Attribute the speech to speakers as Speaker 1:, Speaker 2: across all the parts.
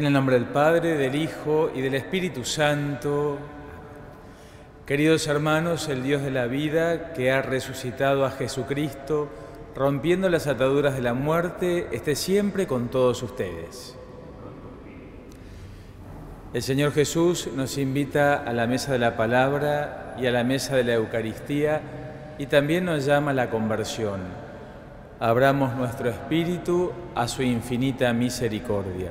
Speaker 1: En el nombre del Padre, del Hijo y del Espíritu Santo. Queridos hermanos, el Dios de la vida, que ha resucitado a Jesucristo, rompiendo las ataduras de la muerte, esté siempre con todos ustedes. El Señor Jesús nos invita a la mesa de la palabra y a la mesa de la Eucaristía y también nos llama a la conversión. Abramos nuestro espíritu a su infinita misericordia.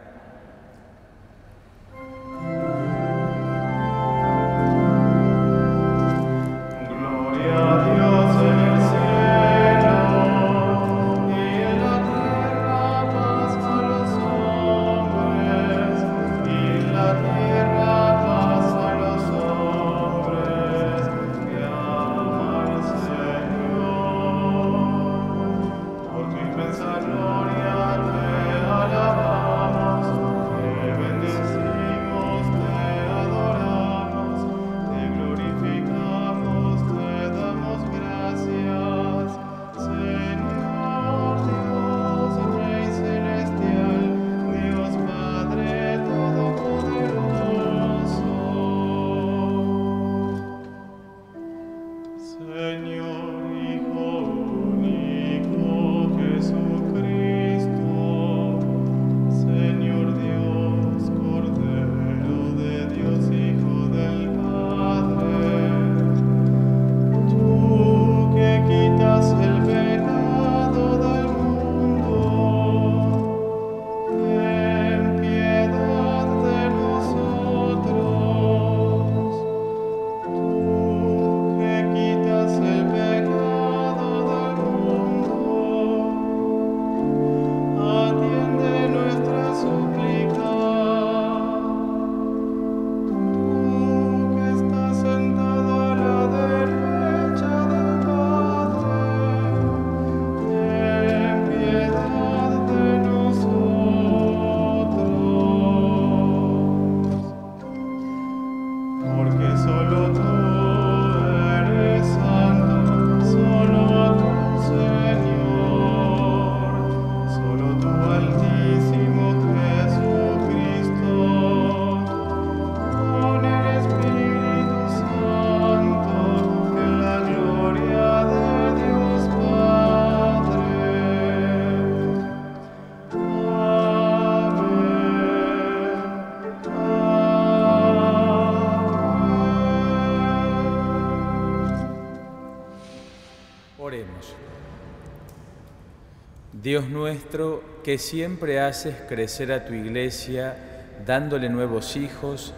Speaker 1: Dios nuestro, que siempre haces crecer a tu iglesia dándole nuevos hijos,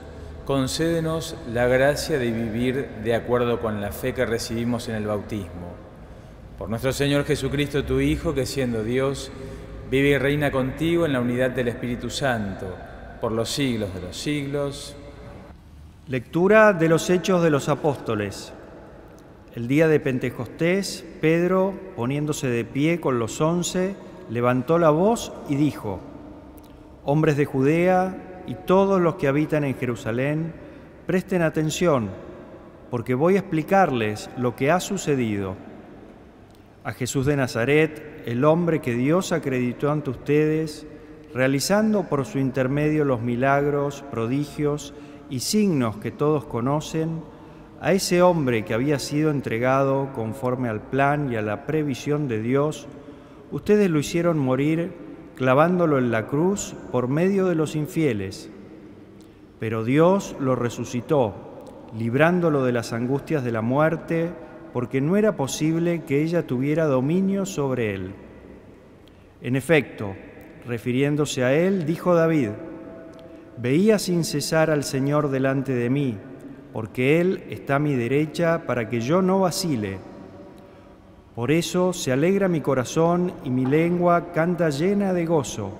Speaker 1: concédenos la gracia de vivir de acuerdo con la fe que recibimos en el bautismo. Por nuestro Señor Jesucristo, tu Hijo, que siendo Dios, vive y reina contigo en la unidad del Espíritu Santo, por los siglos de los siglos.
Speaker 2: Lectura de los Hechos de los Apóstoles. El día de Pentecostés, Pedro, poniéndose de pie con los once, levantó la voz y dijo, Hombres de Judea y todos los que habitan en Jerusalén, presten atención, porque voy a explicarles lo que ha sucedido. A Jesús de Nazaret, el hombre que Dios acreditó ante ustedes, realizando por su intermedio los milagros, prodigios y signos que todos conocen, a ese hombre que había sido entregado conforme al plan y a la previsión de Dios, ustedes lo hicieron morir clavándolo en la cruz por medio de los infieles. Pero Dios lo resucitó, librándolo de las angustias de la muerte, porque no era posible que ella tuviera dominio sobre él. En efecto, refiriéndose a él, dijo David, Veía sin cesar al Señor delante de mí, porque Él está a mi derecha para que yo no vacile. Por eso se alegra mi corazón y mi lengua canta llena de gozo.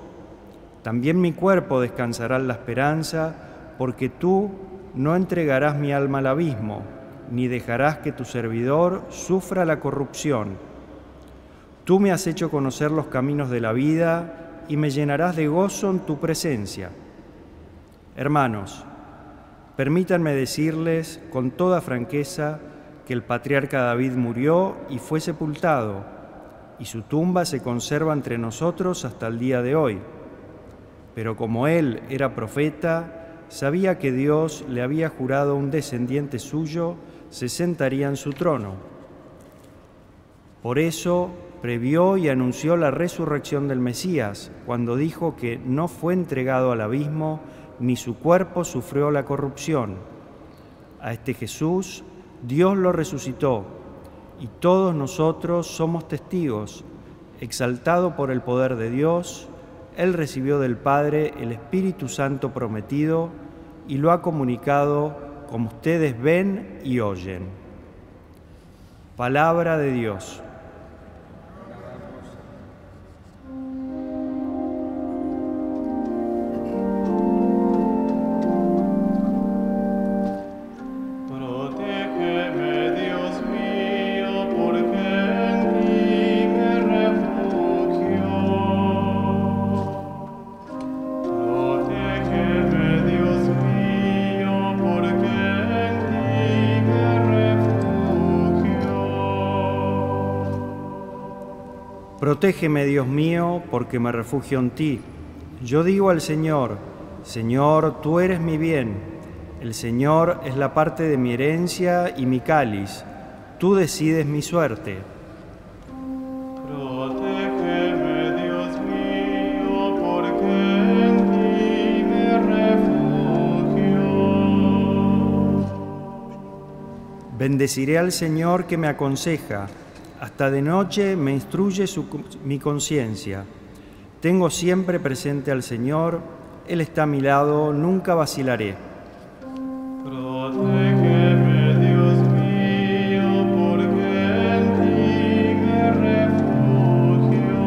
Speaker 2: También mi cuerpo descansará en la esperanza, porque tú no entregarás mi alma al abismo, ni dejarás que tu servidor sufra la corrupción. Tú me has hecho conocer los caminos de la vida y me llenarás de gozo en tu presencia. Hermanos, permítanme decirles con toda franqueza que el patriarca David murió y fue sepultado, y su tumba se conserva entre nosotros hasta el día de hoy. Pero como él era profeta, sabía que Dios le había jurado un descendiente suyo se sentaría en su trono. Por eso previó y anunció la resurrección del Mesías, cuando dijo que no fue entregado al abismo, ni su cuerpo sufrió la corrupción. A este Jesús Dios lo resucitó y todos nosotros somos testigos. Exaltado por el poder de Dios, Él recibió del Padre el Espíritu Santo prometido y lo ha comunicado como ustedes ven y oyen. Palabra de Dios. Protégeme, Dios mío, porque me refugio en ti. Yo digo al Señor, Señor, tú eres mi bien. El Señor es la parte de mi herencia y mi cáliz. Tú decides mi suerte. Bendeciré al Señor que me aconseja hasta de noche me instruye mi conciencia. Tengo siempre presente al Señor, Él está a mi lado, nunca vacilaré.
Speaker 1: Protégeme, Dios mío, porque en ti me refugio.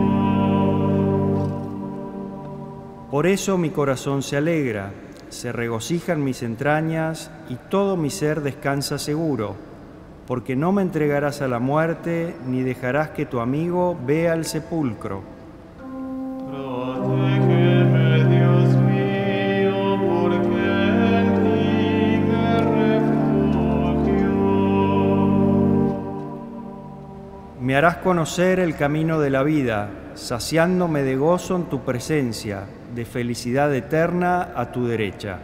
Speaker 2: Por eso mi corazón se alegra, se regocijan mis entrañas y todo mi ser descansa seguro porque no me entregarás a la muerte, ni dejarás que tu amigo vea el sepulcro.
Speaker 1: Protégeme, Dios mío, porque en ti me refugio.
Speaker 2: Me harás conocer el camino de la vida, saciándome de gozo en tu presencia, de felicidad eterna a tu derecha.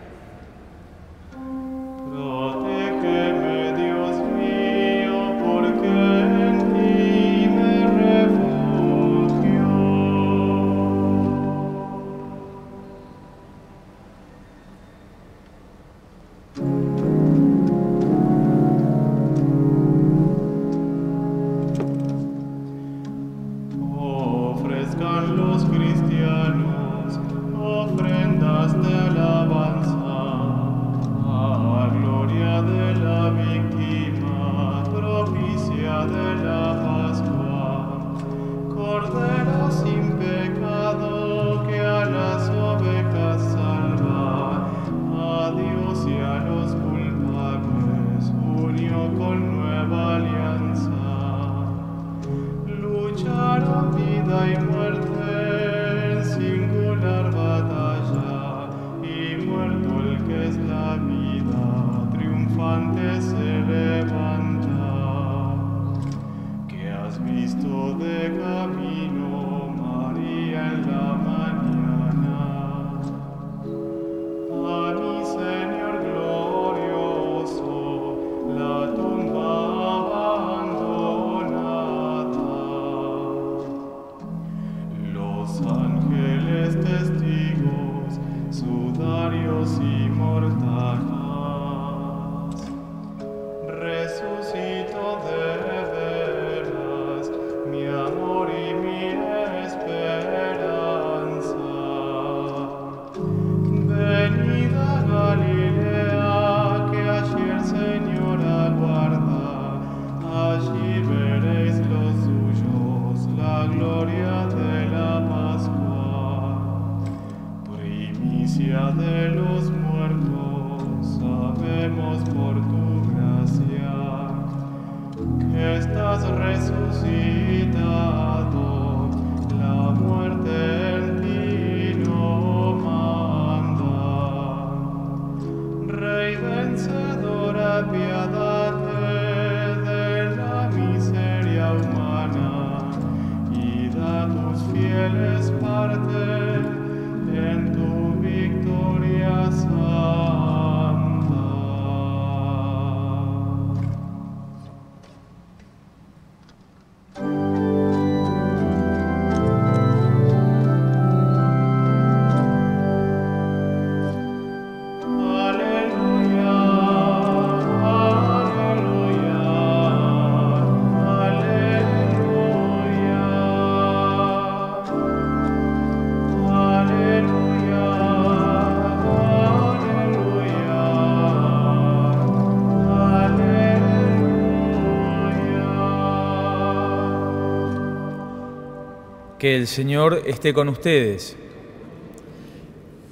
Speaker 1: Que el Señor
Speaker 3: esté con ustedes.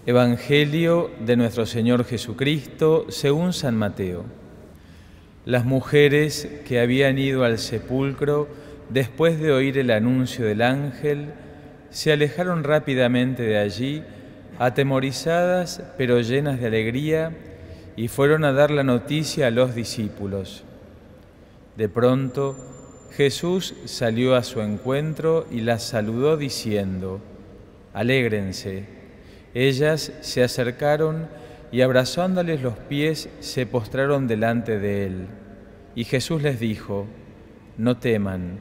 Speaker 3: Evangelio de nuestro Señor Jesucristo según San Mateo. Las mujeres que habían ido al sepulcro después de oír el anuncio del ángel se alejaron rápidamente de allí, atemorizadas pero llenas de alegría, y fueron a dar la noticia a los discípulos. De pronto Jesús salió a su encuentro y las saludó diciendo, Alégrense. Ellas se acercaron y abrazándoles los pies se postraron delante de él. Y Jesús les dijo, No teman,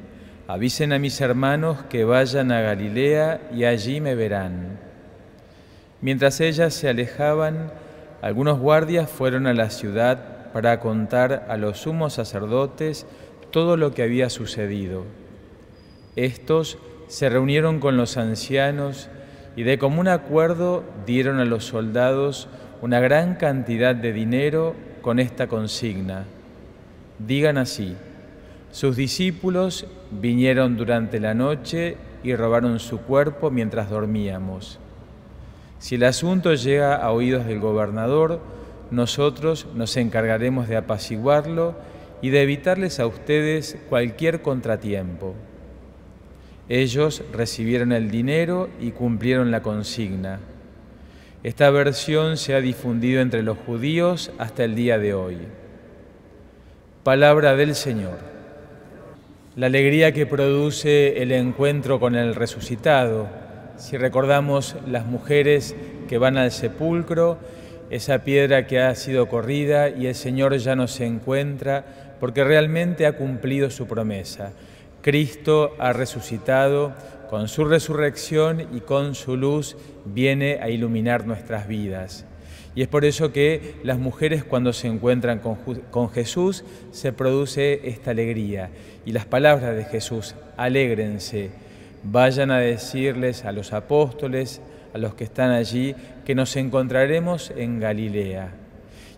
Speaker 3: avisen a mis hermanos que vayan a Galilea y allí me verán. Mientras ellas se alejaban, algunos guardias fueron a la ciudad para contar a los sumos sacerdotes todo lo que había sucedido. Estos se reunieron con los ancianos y de común acuerdo dieron a los soldados una gran cantidad de dinero con esta consigna. Digan así, sus discípulos vinieron durante la noche y robaron su cuerpo mientras dormíamos. Si el asunto llega a oídos del gobernador, nosotros nos encargaremos de apaciguarlo y de evitarles a ustedes cualquier contratiempo. Ellos recibieron el dinero y cumplieron la consigna. Esta versión se ha difundido entre los judíos hasta el día de hoy. Palabra del Señor. La alegría que produce el encuentro con el resucitado. Si recordamos las mujeres que van al sepulcro, esa piedra que ha sido corrida y el Señor ya no se encuentra porque realmente ha cumplido su promesa. Cristo ha resucitado, con su resurrección y con su luz viene a iluminar nuestras vidas. Y es por eso que las mujeres cuando se encuentran con, con, Jesús se produce esta alegría. Y las palabras de Jesús, alégrense, vayan a decirles a los apóstoles, a los que están allí, que nos encontraremos en Galilea.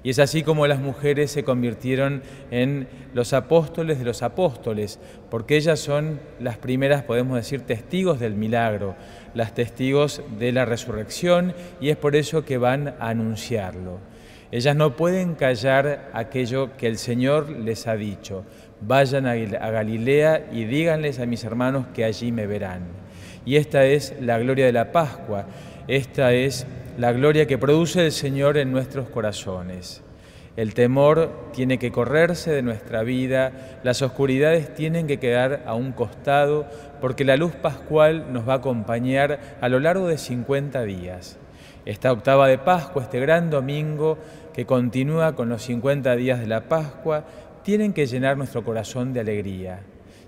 Speaker 3: Y es así como las mujeres se convirtieron en los apóstoles de los apóstoles, porque ellas son las primeras, podemos decir, testigos del milagro, las testigos de la resurrección, y es por eso que van a anunciarlo. Ellas no pueden callar aquello que el Señor les ha dicho. Vayan a Galilea y díganles a mis hermanos que allí me verán. Y esta es la gloria de la Pascua, esta es la gloria que produce el Señor en nuestros corazones. El temor tiene que correrse de nuestra vida, las oscuridades tienen que quedar a un costado, porque la luz pascual nos va a acompañar a lo largo de 50 días. Esta octava de Pascua, este gran domingo que continúa con los 50 días de la Pascua, tienen que llenar nuestro corazón de alegría.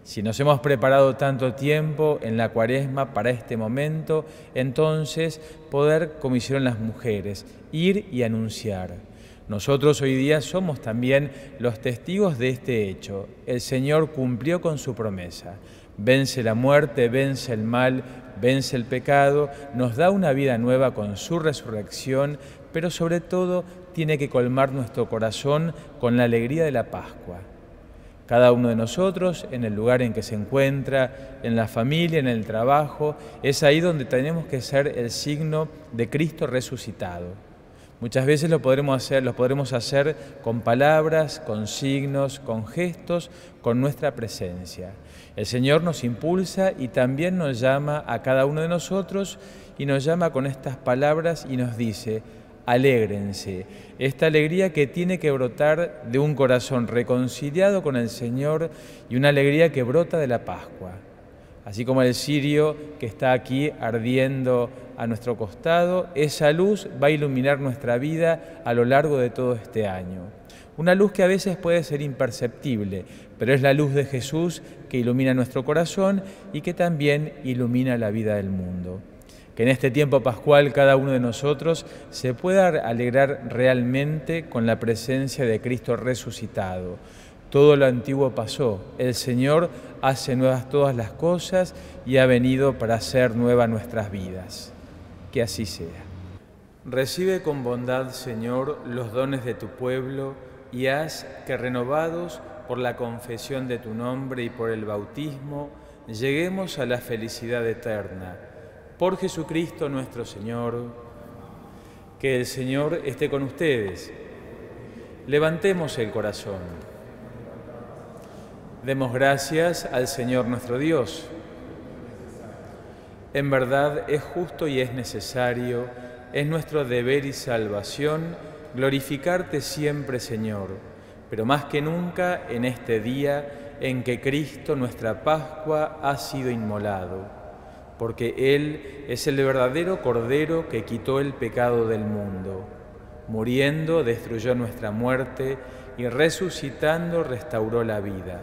Speaker 3: Si nos hemos preparado tanto tiempo en la cuaresma para este momento, entonces poder, como hicieron las mujeres, ir y anunciar. Nosotros hoy día somos también los testigos de este hecho. El Señor cumplió con su promesa. Vence la muerte, vence el mal, vence el pecado, nos da una vida nueva con su resurrección, pero sobre todo tiene que colmar nuestro corazón con la alegría de la Pascua. Cada uno de nosotros, en el lugar en que se encuentra, en la familia, en el trabajo, es ahí donde tenemos que ser el signo de Cristo resucitado. Muchas veces lo podremos hacer, lo podremos hacer con palabras, con signos, con gestos, con nuestra presencia. El Señor nos impulsa y también nos llama a cada uno de nosotros y nos llama con estas palabras y nos dice, alégrense. Esta alegría que tiene que brotar de un corazón reconciliado con el Señor y una alegría que brota de la Pascua. Así como el cirio que está aquí ardiendo a nuestro costado, esa luz va a iluminar nuestra vida a lo largo de todo este año. Una luz que a veces puede ser imperceptible, pero es la luz de Jesús que ilumina nuestro corazón y que también ilumina la vida del mundo que en este tiempo pascual cada uno de nosotros se pueda alegrar realmente con la presencia de Cristo resucitado. Todo lo antiguo pasó, el Señor hace nuevas todas las cosas y ha venido para hacer nuevas nuestras vidas. Que así sea. Recibe con bondad, Señor, los dones de tu pueblo y haz que renovados por la confesión de tu nombre y por el bautismo, lleguemos a la felicidad eterna por Jesucristo nuestro Señor. Que el Señor esté con ustedes. Levantemos el corazón. Demos gracias al Señor nuestro Dios. En verdad es justo y es necesario, es nuestro deber y salvación glorificarte siempre, Señor, pero más que nunca en este día en que Cristo, nuestra Pascua, ha sido inmolado porque Él es el verdadero Cordero que quitó el pecado del mundo. Muriendo destruyó nuestra muerte y resucitando restauró la vida.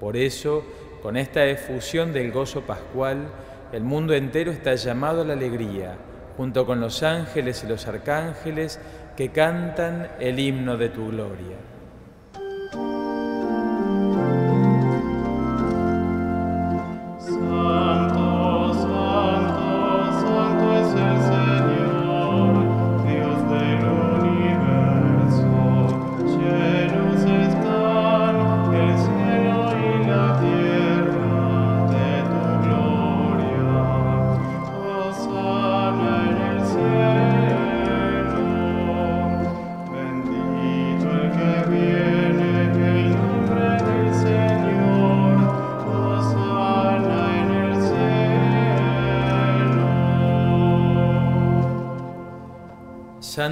Speaker 3: Por eso, con esta efusión del gozo pascual, el mundo entero está llamado a la alegría, junto con los ángeles y los arcángeles que cantan el himno de tu gloria.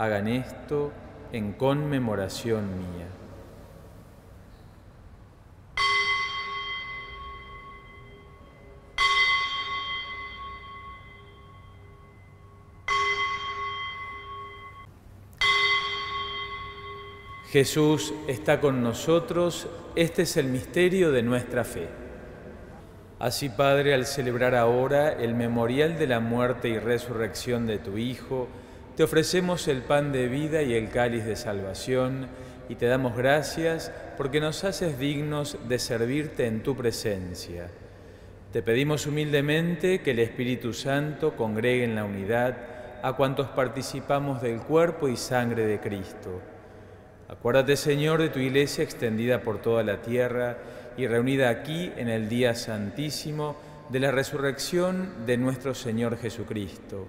Speaker 3: hagan esto en conmemoración mía. Jesús está con nosotros, este es el misterio de nuestra fe. Así, Padre, al celebrar ahora el memorial de la muerte y resurrección de tu Hijo, te ofrecemos el pan de vida y el cáliz de salvación, y te damos gracias porque nos haces dignos de servirte en tu presencia. Te pedimos humildemente que el Espíritu Santo congregue en la unidad a cuantos participamos del cuerpo y sangre de Cristo. Acuérdate, Señor, de tu iglesia extendida por toda la tierra y reunida aquí en el día santísimo de la resurrección de nuestro Señor Jesucristo,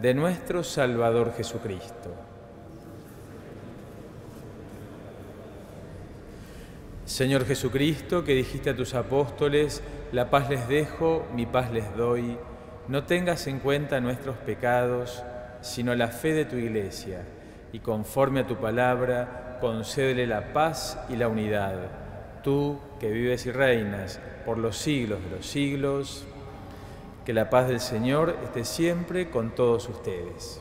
Speaker 3: de nuestro Salvador Jesucristo. Señor Jesucristo, que dijiste a tus apóstoles, la paz les dejo, mi paz les doy, no tengas en cuenta nuestros pecados, sino la fe de tu iglesia, y conforme a tu palabra, concédele la paz y la unidad. Tú que vives y reinas por los siglos de los siglos, que la paz del Señor esté siempre con todos ustedes.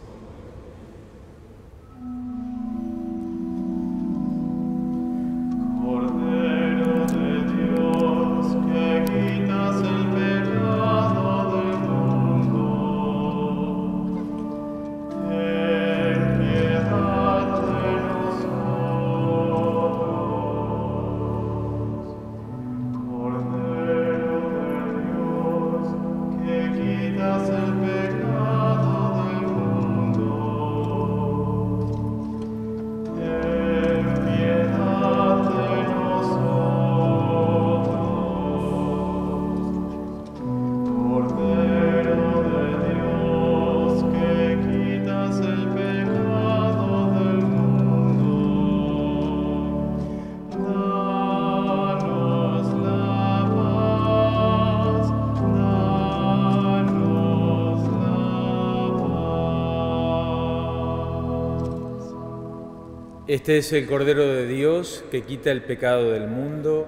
Speaker 3: Este es el Cordero de Dios que quita el pecado del mundo.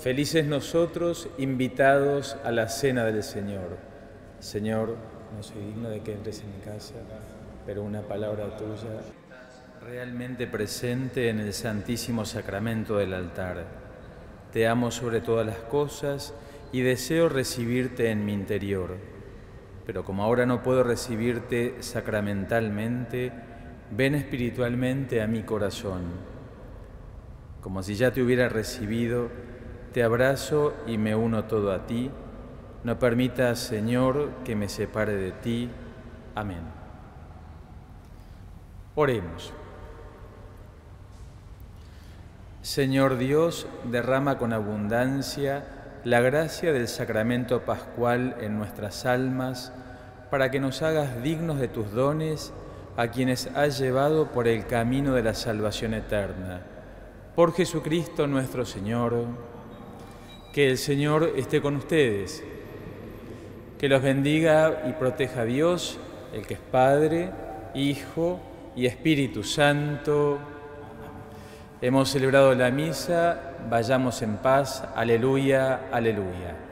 Speaker 3: Felices nosotros invitados a la cena del Señor. Señor, no soy digno de que entres en mi casa, pero una palabra tuya realmente presente en el Santísimo Sacramento del altar. Te amo sobre todas las cosas y deseo recibirte en mi interior. Pero como ahora no puedo recibirte sacramentalmente, ven espiritualmente a mi corazón. Como si ya te hubiera recibido, te abrazo y me uno todo a ti. No permitas, Señor, que me separe de ti. Amén. Oremos. Señor Dios, derrama con abundancia la gracia del sacramento pascual en nuestras almas, para que nos hagas dignos de tus dones a quienes has llevado por el camino de la salvación eterna. Por Jesucristo nuestro Señor, que el Señor esté con ustedes, que los bendiga y proteja Dios, el que es Padre, Hijo y Espíritu Santo. Hemos celebrado la misa, vayamos en paz, aleluya, aleluya.